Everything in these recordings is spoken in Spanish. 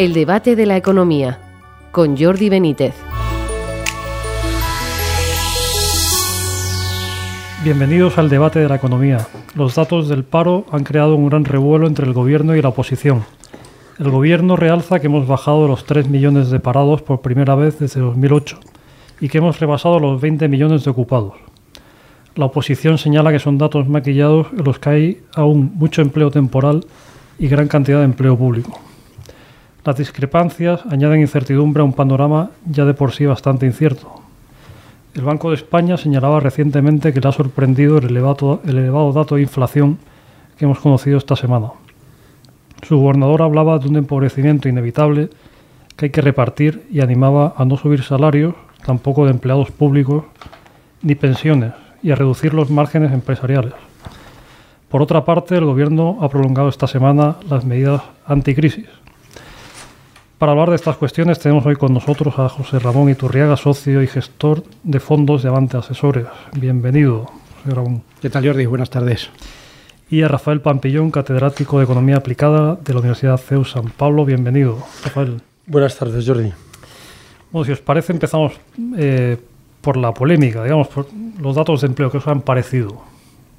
El debate de la economía con Jordi Benítez. Bienvenidos al debate de la economía. Los datos del paro han creado un gran revuelo entre el gobierno y la oposición. El gobierno realza que hemos bajado los 3 millones de parados por primera vez desde 2008 y que hemos rebasado los 20 millones de ocupados. La oposición señala que son datos maquillados en los que hay aún mucho empleo temporal y gran cantidad de empleo público. Las discrepancias añaden incertidumbre a un panorama ya de por sí bastante incierto. El Banco de España señalaba recientemente que le ha sorprendido el elevado, el elevado dato de inflación que hemos conocido esta semana. Su gobernador hablaba de un empobrecimiento inevitable que hay que repartir y animaba a no subir salarios, tampoco de empleados públicos, ni pensiones, y a reducir los márgenes empresariales. Por otra parte, el Gobierno ha prolongado esta semana las medidas anticrisis. Para hablar de estas cuestiones tenemos hoy con nosotros a José Ramón Iturriaga, socio y gestor de fondos de Avante Asesores. Bienvenido, José Ramón. ¿Qué tal, Jordi? Buenas tardes. Y a Rafael Pampillón, catedrático de Economía Aplicada de la Universidad CEU San Pablo. Bienvenido, Rafael. Buenas tardes, Jordi. Bueno, si os parece, empezamos eh, por la polémica, digamos, por los datos de empleo que os han parecido.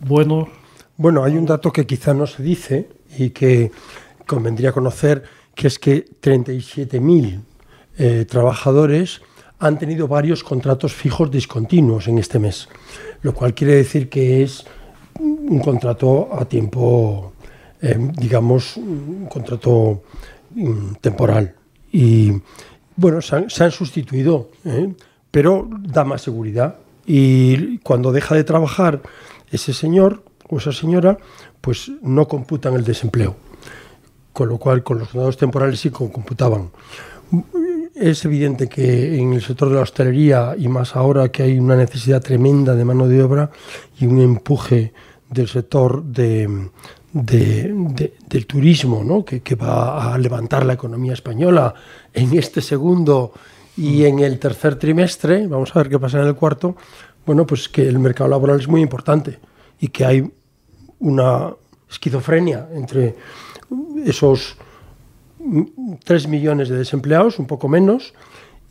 ¿Buenos? Bueno, hay un dato que quizá no se dice y que convendría conocer que es que 37.000 eh, trabajadores han tenido varios contratos fijos discontinuos en este mes, lo cual quiere decir que es un contrato a tiempo, eh, digamos, un contrato mm, temporal. Y bueno, se han, sustituido, ¿eh? pero da más seguridad. Y cuando deja de trabajar ese señor o esa señora, pues no computan el desempleo con lo cual con los contratos temporales sí computaban. Es evidente que en el sector de la hostelería, y más ahora que hay una necesidad tremenda de mano de obra y un empuje del sector de, del turismo, ¿no? que, que, va a levantar la economía española en este segundo y en el tercer trimestre, vamos a ver qué pasa en el cuarto, bueno, pues que el mercado laboral es muy importante y que hay una esquizofrenia entre esos 3 millones de desempleados, un poco menos,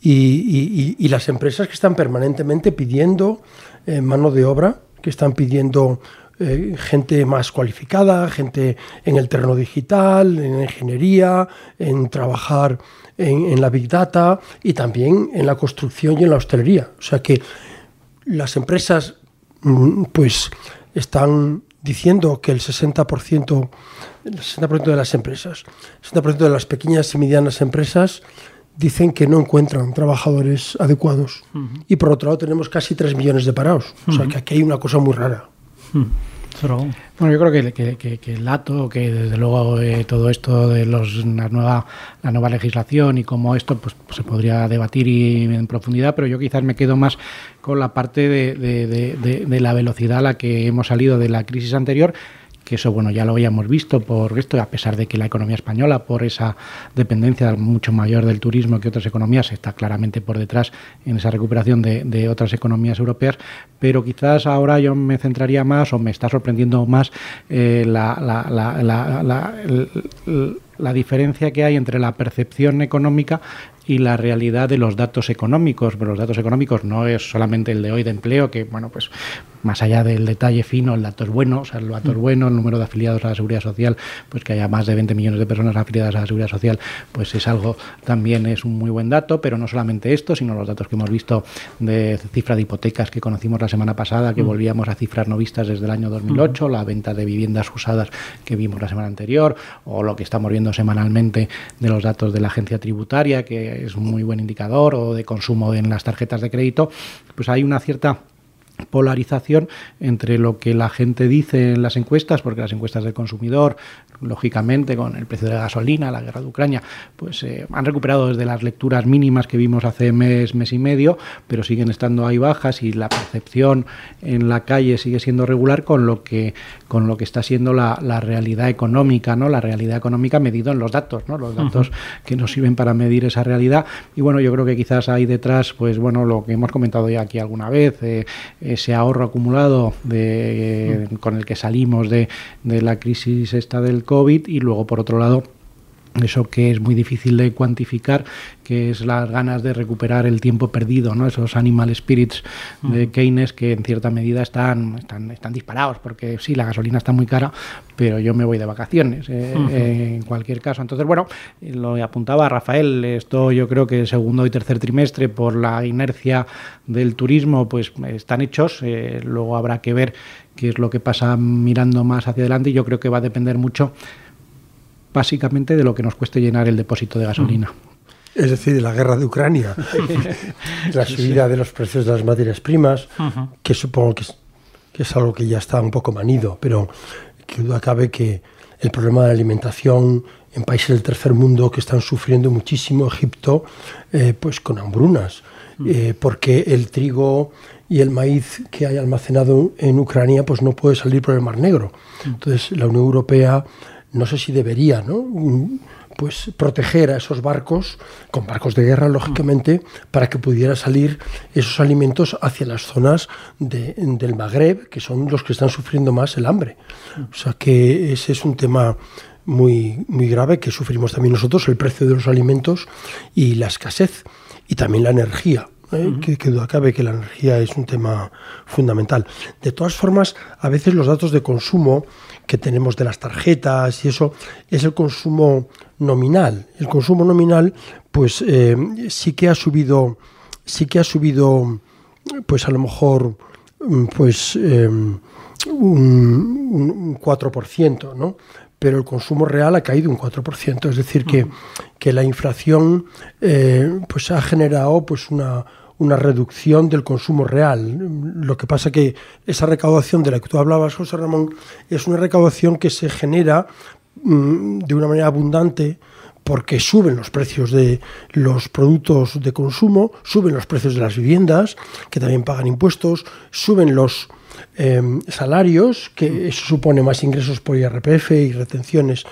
y, las empresas que están permanentemente pidiendo eh, mano de obra, que están pidiendo eh, gente más cualificada, gente en el terreno digital, en ingeniería, en trabajar en, en, la Big Data y también en la construcción y en la hostelería. O sea que las empresas mm, pues están diciendo que el 60%, el 60 de las empresas, el 60% de las pequeñas y medianas empresas dicen que no encuentran trabajadores adecuados. Y por otro lado tenemos casi 3 millones de parados. O sea que aquí hay una cosa muy rara. Bueno, yo creo que, el dato, que desde luego eh, todo esto de los, la, nueva, la nueva legislación y cómo esto pues, se podría debatir y, en profundidad, pero yo quizás me quedo más con la parte de, de la velocidad a la que hemos salido de la crisis anterior que eso bueno ya lo habíamos visto por esto, a pesar de que la economía española, por esa dependencia mucho mayor del turismo que otras economías, está claramente por detrás en esa recuperación de, otras economías europeas, pero quizás ahora yo me centraría más o me está sorprendiendo más eh, la, la diferencia que hay entre la percepción económica y la realidad de los datos económicos. Pero los datos económicos no es solamente el de hoy de empleo, que bueno, pues más allá del detalle fino, el dato es bueno, o sea, el dato es mm. bueno, el número de afiliados a la seguridad social, pues que haya más de 20 millones de personas afiliadas a la seguridad social, pues es algo, también es un muy buen dato, pero no solamente esto, sino los datos que hemos visto de cifra de hipotecas que conocimos la semana pasada, que mm. volvíamos a cifras no vistas desde el año 2008, mm. la venta de viviendas usadas que vimos la semana anterior, o lo que estamos viendo semanalmente de los datos de la agencia tributaria, que es un muy buen indicador, o de consumo en las tarjetas de crédito, pues hay una cierta polarización entre lo que la gente dice en las encuestas, porque las encuestas del consumidor, lógicamente con el precio de la gasolina, la guerra de Ucrania, pues eh, han recuperado desde las lecturas mínimas que vimos hace mes, mes y medio, pero siguen estando ahí bajas y la percepción en la calle sigue siendo regular con lo que, con lo que está siendo la, realidad económica, ¿no? La realidad económica medido en los datos, ¿no? Los datos que nos sirven para medir esa realidad. Y bueno, yo creo que quizás hay detrás, pues bueno, lo que hemos comentado ya aquí alguna vez, eh, ese ahorro acumulado de, con el que salimos de, de la crisis esta del COVID y luego por otro lado eso que es muy difícil de cuantificar, que es las ganas de recuperar el tiempo perdido, ¿no? esos animal spirits de Keynes que en cierta medida están, están, están disparados, porque sí, la gasolina está muy cara, pero yo me voy de vacaciones eh, eh, en cualquier caso. Entonces, bueno, lo apuntaba Rafael, esto yo creo que el segundo y tercer trimestre, por la inercia del turismo, pues están hechos, eh, luego habrá que ver qué es lo que pasa mirando más hacia adelante y yo creo que va a depender mucho básicamente de lo que nos cueste llenar el depósito de gasolina. Es decir, de la guerra de Ucrania, la subida de los precios de las materias primas, que supongo que es, que es, algo que ya está un poco manido, pero que duda cabe que el problema de la alimentación en países del tercer mundo que están sufriendo muchísimo, Egipto, eh, pues con hambrunas, eh, porque el trigo y el maíz que hay almacenado en Ucrania pues no puede salir por el Mar Negro. Entonces la Unión Europea no sé si debería, ¿no? pues proteger a esos barcos, con barcos de guerra, lógicamente, para que pudiera salir esos alimentos hacia las zonas del Magreb, que son los que están sufriendo más el hambre. O sea que ese es un tema muy, muy grave que sufrimos también nosotros, el precio de los alimentos y la escasez, y también la energía. ¿Eh? que, que, duda cabe que la energía es un tema fundamental. De todas formas, a veces los datos de consumo que tenemos de las tarjetas y eso es el consumo nominal. El consumo nominal, pues eh, sí que ha subido, sí que ha subido, pues a lo mejor, mm, pues eh, un, un, 4%, ¿no? Pero el consumo real ha caído un 4%, es decir, que, que la inflación eh, pues ha generado pues una, una reducción del consumo real. Lo que pasa que esa recaudación de la que tú hablabas, José Ramón, es una recaudación que se genera mmm, de una manera abundante porque suben los precios de los productos de consumo, suben los precios de las viviendas, que también pagan impuestos, suben los eh, salarios, que eso supone más ingresos por IRPF y retenciones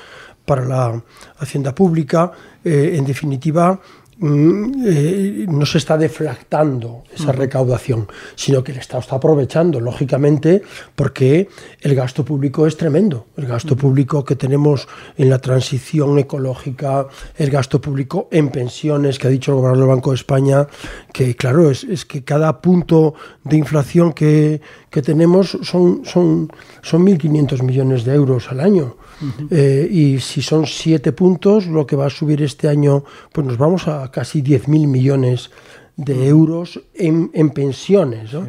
para la hacienda pública. Eh, en definitiva, Mm, eh, no se está deflactando esa recaudación, sino que el Estado está aprovechando, lógicamente, porque el gasto público es tremendo. El gasto público que tenemos en la transición ecológica, el gasto público en pensiones, que ha dicho el gobernador del Banco de España, que claro, es, es que cada punto de inflación que, que tenemos son, son, son 1.500 millones de euros al año. Eh, y si son siete puntos, lo que va a subir este año, pues nos vamos a casi 10.000 millones de euros en, en pensiones. ¿no?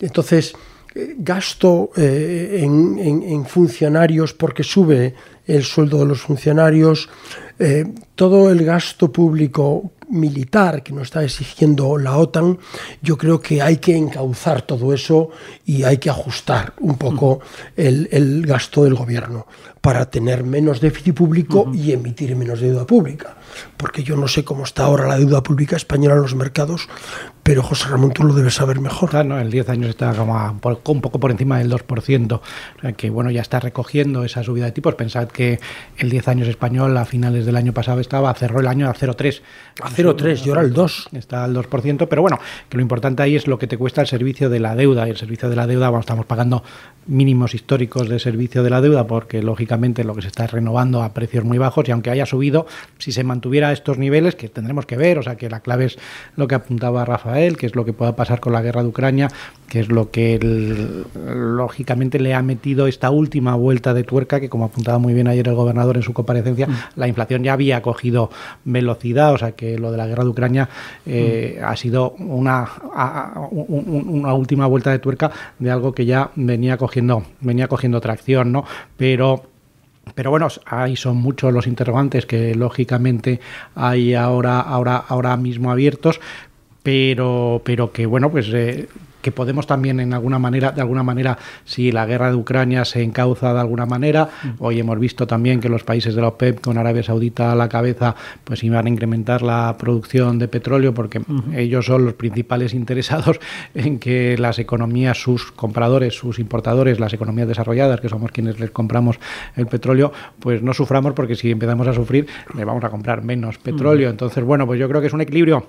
Entonces, eh, gasto eh, en, en, en, funcionarios porque sube el sueldo de los funcionarios, eh, todo el gasto público militar que nos está exigiendo la OTAN, yo creo que hay que encauzar todo eso y hay que ajustar un poco el, el gasto del gobierno para tener menos déficit público uh -huh. y emitir menos deuda pública. Porque yo no sé cómo está ahora la deuda pública española en los mercados, pero José Ramón tú lo debes saber mejor. Claro, el 10 años está como a, un poco por encima del 2%, o sea que bueno, ya está recogiendo esa subida de tipos. Pensad que el 10 años español a finales del año pasado estaba, cerró el año a 0,3. A 0,3, y ahora el 2. Está al 2%, pero bueno, que lo importante ahí es lo que te cuesta el servicio de la deuda. Y el servicio de la deuda, bueno, estamos pagando mínimos históricos de servicio de la deuda porque lógicamente lo que se está renovando a precios muy bajos y aunque haya subido, si se mantuviera estos niveles, que tendremos que ver, o sea que la clave es lo que apuntaba Rafael, que es lo que pueda pasar con la guerra de Ucrania, que es lo que el, lógicamente le ha metido esta última vuelta de tuerca, que como apuntaba muy bien ayer el gobernador en su comparecencia, mm. la inflación ya había cogido velocidad, o sea que lo de la guerra de Ucrania eh, mm. ha sido una, a, un, una última vuelta de tuerca de algo que ya venía cogiendo, venía cogiendo tracción, ¿no? Pero pero bueno, ahí son muchos los interrogantes que lógicamente hay ahora, ahora, ahora mismo abiertos, pero, pero que bueno, pues eh, que podemos también en alguna manera, de alguna manera, si la guerra de Ucrania se encauza de alguna manera, hoy hemos visto también que los países de la OPEP con Arabia Saudita a la cabeza, pues iban a incrementar la producción de petróleo porque uh -huh. ellos son los principales interesados en que las economías, sus compradores, sus importadores, las economías desarrolladas, que somos quienes les compramos el petróleo, pues no suframos porque si empezamos a sufrir, le vamos a comprar menos petróleo. Uh -huh. Entonces, bueno, pues yo creo que es un equilibrio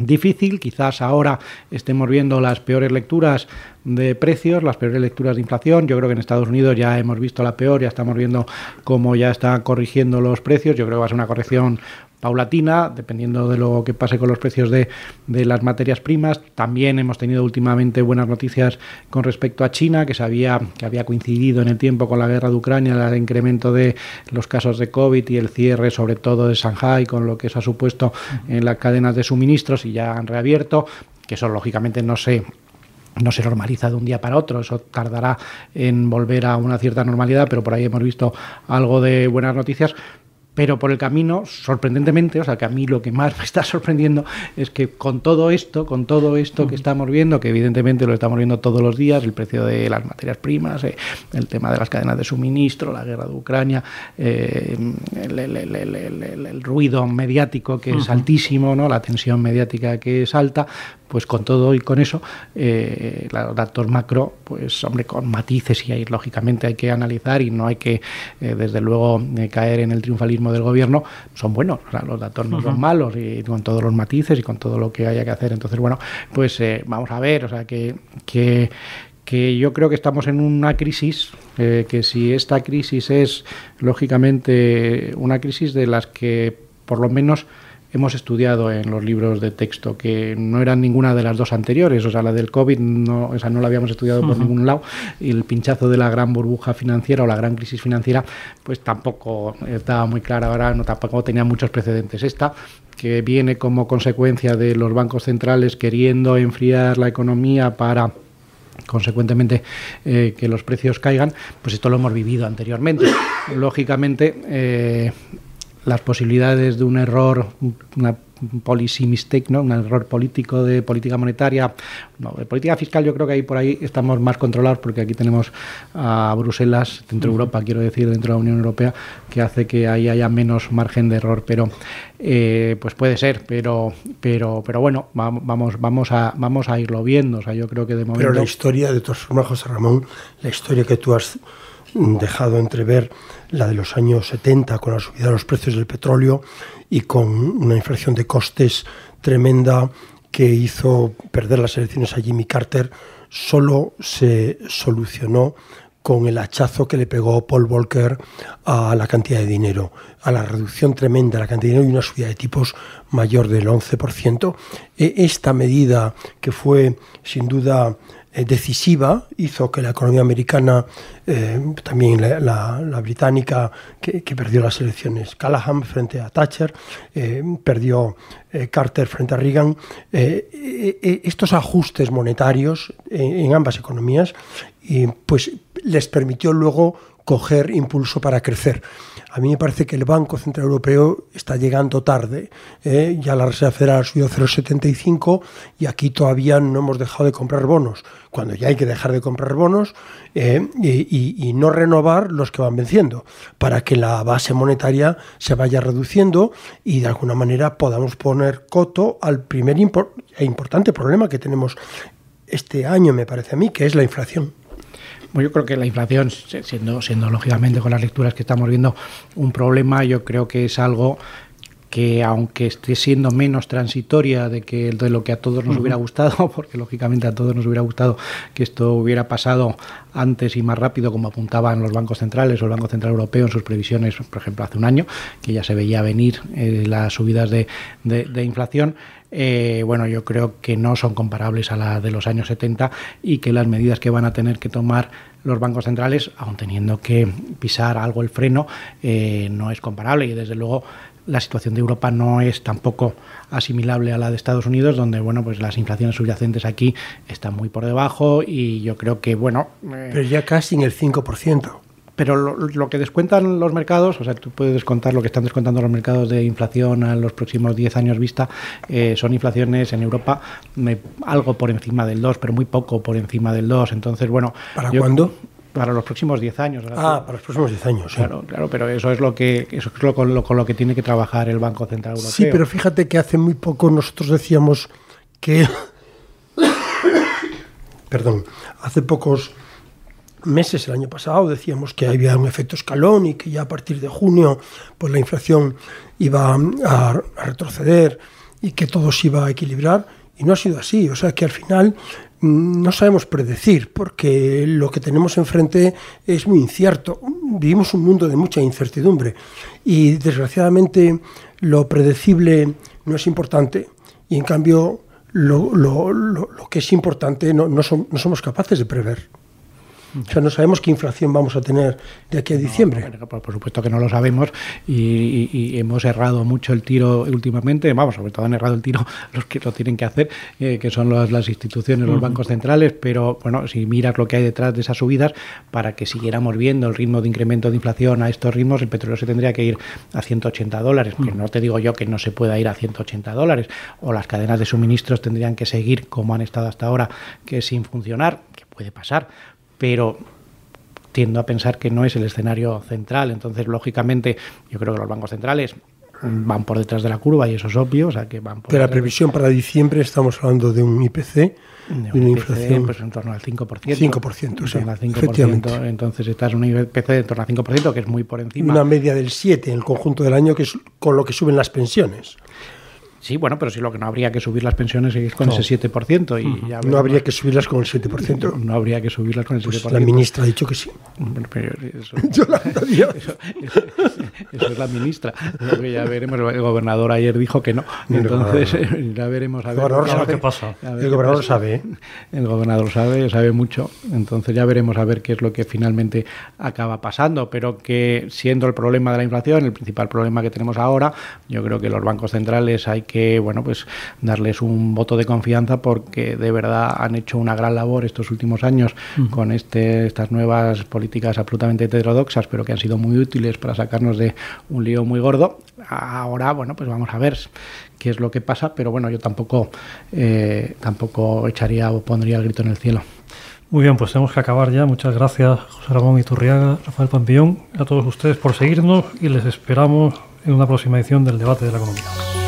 difícil. Quizás ahora estemos viendo las peores lecturas de precios, las peores lecturas de inflación. Yo creo que en Estados Unidos ya hemos visto la peor, ya estamos viendo cómo ya están corrigiendo los precios. Yo creo que va a ser una corrección paulatina, dependiendo de lo que pase con los precios de, de, las materias primas. También hemos tenido últimamente buenas noticias con respecto a China, que, sabía, que había coincidido en el tiempo con la guerra de Ucrania, el incremento de los casos de COVID y el cierre sobre todo de Shanghai, con lo que eso ha supuesto en las cadenas de suministros y ya han reabierto, que eso lógicamente no se no se normaliza de un día para otro, eso tardará en volver a una cierta normalidad, pero por ahí hemos visto algo de buenas noticias pero por el camino, sorprendentemente, o sea que a mí lo que más me está sorprendiendo es que con todo esto, con todo esto que estamos viendo, que evidentemente lo estamos viendo todos los días, el precio de las materias primas, eh, el tema de las cadenas de suministro, la guerra de Ucrania, eh, el, el, el, el, ruido mediático que es altísimo, ¿no? la tensión mediática que es alta, pues con todo y con eso, eh, los datos macro, pues hombre, con matices y ahí lógicamente hay que analizar y no hay que, eh, desde luego, eh, caer en el triunfalismo del gobierno, son buenos, o sea, los datos no uh -huh. son malos y con todos los matices y con todo lo que haya que hacer. Entonces, bueno, pues eh, vamos a ver, o sea, que, que que yo creo que estamos en una crisis, eh, que si esta crisis es lógicamente una crisis de las que por lo menos hemos estudiado en los libros de texto, que no eran ninguna de las dos anteriores, o sea, la del COVID no, o sea, no la habíamos estudiado por uh -huh. ningún lado, y el pinchazo de la gran burbuja financiera o la gran crisis financiera, pues tampoco estaba muy clara, ahora no tampoco tenía muchos precedentes. Esta que viene como consecuencia de los bancos centrales queriendo enfriar la economía para consecuentemente eh, que los precios caigan, pues esto lo hemos vivido anteriormente. Lógicamente, eh, las posibilidades de un error, una policy mistake, ¿no? un error político de política monetaria, no, de política fiscal yo creo que ahí por ahí estamos más controlados porque aquí tenemos a Bruselas, dentro de Europa, quiero decir, dentro de la Unión Europea, que hace que ahí haya menos margen de error, pero eh, pues puede ser, pero pero pero bueno, vamos vamos a vamos a irlo viendo, o sea, yo creo que de momento Pero la historia de todas formas, José Ramón, la historia que tú has dejado entrever la de los años 70 con la subida de los precios del petróleo y con una inflación de costes tremenda que hizo perder las elecciones a Jimmy Carter, solo se solucionó con el hachazo que le pegó Paul Volcker a la cantidad de dinero, a la reducción tremenda de la cantidad de dinero y una subida de tipos mayor del 11%. Esta medida, que fue sin duda eh, decisiva hizo que la economía americana, eh, también la, británica, que, perdió las elecciones, Callahan frente a Thatcher, eh, perdió Carter frente a Reagan, estos ajustes monetarios en ambas economías, y, pues les permitió luego coger impulso para crecer. A mí me parece que el Banco Central Europeo está llegando tarde. ¿eh? Ya la Reserva Federal ha subido 0,75 y aquí todavía no hemos dejado de comprar bonos, cuando ya hay que dejar de comprar bonos eh, y, no renovar los que van venciendo, para que la base monetaria se vaya reduciendo y de alguna manera podamos poner coto al primer impor e importante problema que tenemos este año, me parece a mí, que es la inflación. Yo creo que la inflación, siendo, siendo lógicamente con las lecturas que estamos viendo un problema, yo creo que es algo que aunque esté siendo menos transitoria de que de lo que a todos nos hubiera gustado, porque lógicamente a todos nos hubiera gustado que esto hubiera pasado antes y más rápido, como apuntaban los bancos centrales o el Banco Central Europeo en sus previsiones, por ejemplo, hace un año, que ya se veía venir eh, las subidas de, de, de inflación, eh, bueno, yo creo que no son comparables a la de los años 70 y que las medidas que van a tener que tomar los bancos centrales, aun teniendo que pisar algo el freno, eh, no es comparable y desde luego la situación de Europa no es tampoco asimilable a la de Estados Unidos, donde bueno, pues las inflaciones subyacentes aquí están muy por debajo y yo creo que bueno, eh, pero ya casi en el 5% pero lo, lo, que descuentan los mercados, o sea, tú puedes descontar lo que están descontando los mercados de inflación a los próximos 10 años vista, eh, son inflaciones en Europa me, algo por encima del 2, pero muy poco por encima del 2. Entonces, bueno. ¿Para yo, cuándo? Para los próximos 10 años. Ah, para los próximos 10 años. Claro, sí. claro, pero eso es lo que eso es lo, con, lo, con lo que tiene que trabajar el Banco Central Europeo. Sí, pero fíjate que hace muy poco nosotros decíamos que. Perdón, hace pocos meses el año pasado decíamos que había un efecto escalón y que ya a partir de junio pues la inflación iba a, a retroceder y que todo se iba a equilibrar y no ha sido así. O sea que al final no sabemos predecir porque lo que tenemos enfrente es muy incierto. Vivimos un mundo de mucha incertidumbre y desgraciadamente lo predecible no es importante y en cambio lo, lo, lo, lo que es importante no, no, no somos capaces de prever. O sea, no sabemos qué inflación vamos a tener de aquí a diciembre. No, por, por, supuesto que no lo sabemos y, y, y, hemos errado mucho el tiro últimamente. Vamos, sobre todo han errado el tiro los que lo tienen que hacer, eh, que son las, las instituciones, los uh -huh. bancos centrales. Pero bueno, si miras lo que hay detrás de esas subidas, para que siguiéramos viendo el ritmo de incremento de inflación a estos ritmos, el petróleo se tendría que ir a 180 dólares. Uh -huh. Que no te digo yo que no se pueda ir a 180 dólares. O las cadenas de suministros tendrían que seguir como han estado hasta ahora, que sin funcionar, que puede pasar pero tiendo a pensar que no es el escenario central. Entonces, lógicamente, yo creo que los bancos centrales van por detrás de la curva y eso es obvio. O sea, que van por de la previsión para diciembre estamos hablando de un IPC, de, de una IPC, inflación pues en torno al 5%. 5%, sí, al 5%. Entonces estás en un IPC de en torno al 5%, que es muy por encima. Una media del 7% en el conjunto del año, que es con lo que suben las pensiones. Sí, bueno, pero sí lo que no habría que subir las pensiones es con no. ese 7%. Y ya no habría que subirlas con el 7%. No, habría que subirlas con el pues 7%. La ministra ha dicho que sí. Bueno, pero eso, Yolanda. Eso, eso, eso, es la ministra. Lo que ya veremos. El gobernador ayer dijo que no. Entonces, no, ya veremos. A ver, el gobernador sabe qué pasa. El gobernador sabe. ¿eh? El gobernador sabe, sabe mucho. Entonces ya veremos a ver qué es lo que finalmente acaba pasando. Pero que siendo el problema de la inflación, el principal problema que tenemos ahora, yo creo que los bancos centrales hay que bueno pues darles un voto de confianza porque de verdad han hecho una gran labor estos últimos años con este, estas nuevas políticas absolutamente heterodoxas pero que han sido muy útiles para sacarnos de un lío muy gordo ahora bueno pues vamos a ver qué es lo que pasa pero bueno yo tampoco eh, tampoco echaría o pondría el grito en el cielo muy bien, pues tenemos que acabar ya. Muchas gracias, José Ramón Iturriaga, Rafael Pampillón, a todos ustedes por seguirnos y les esperamos en una próxima edición del debate de la economía.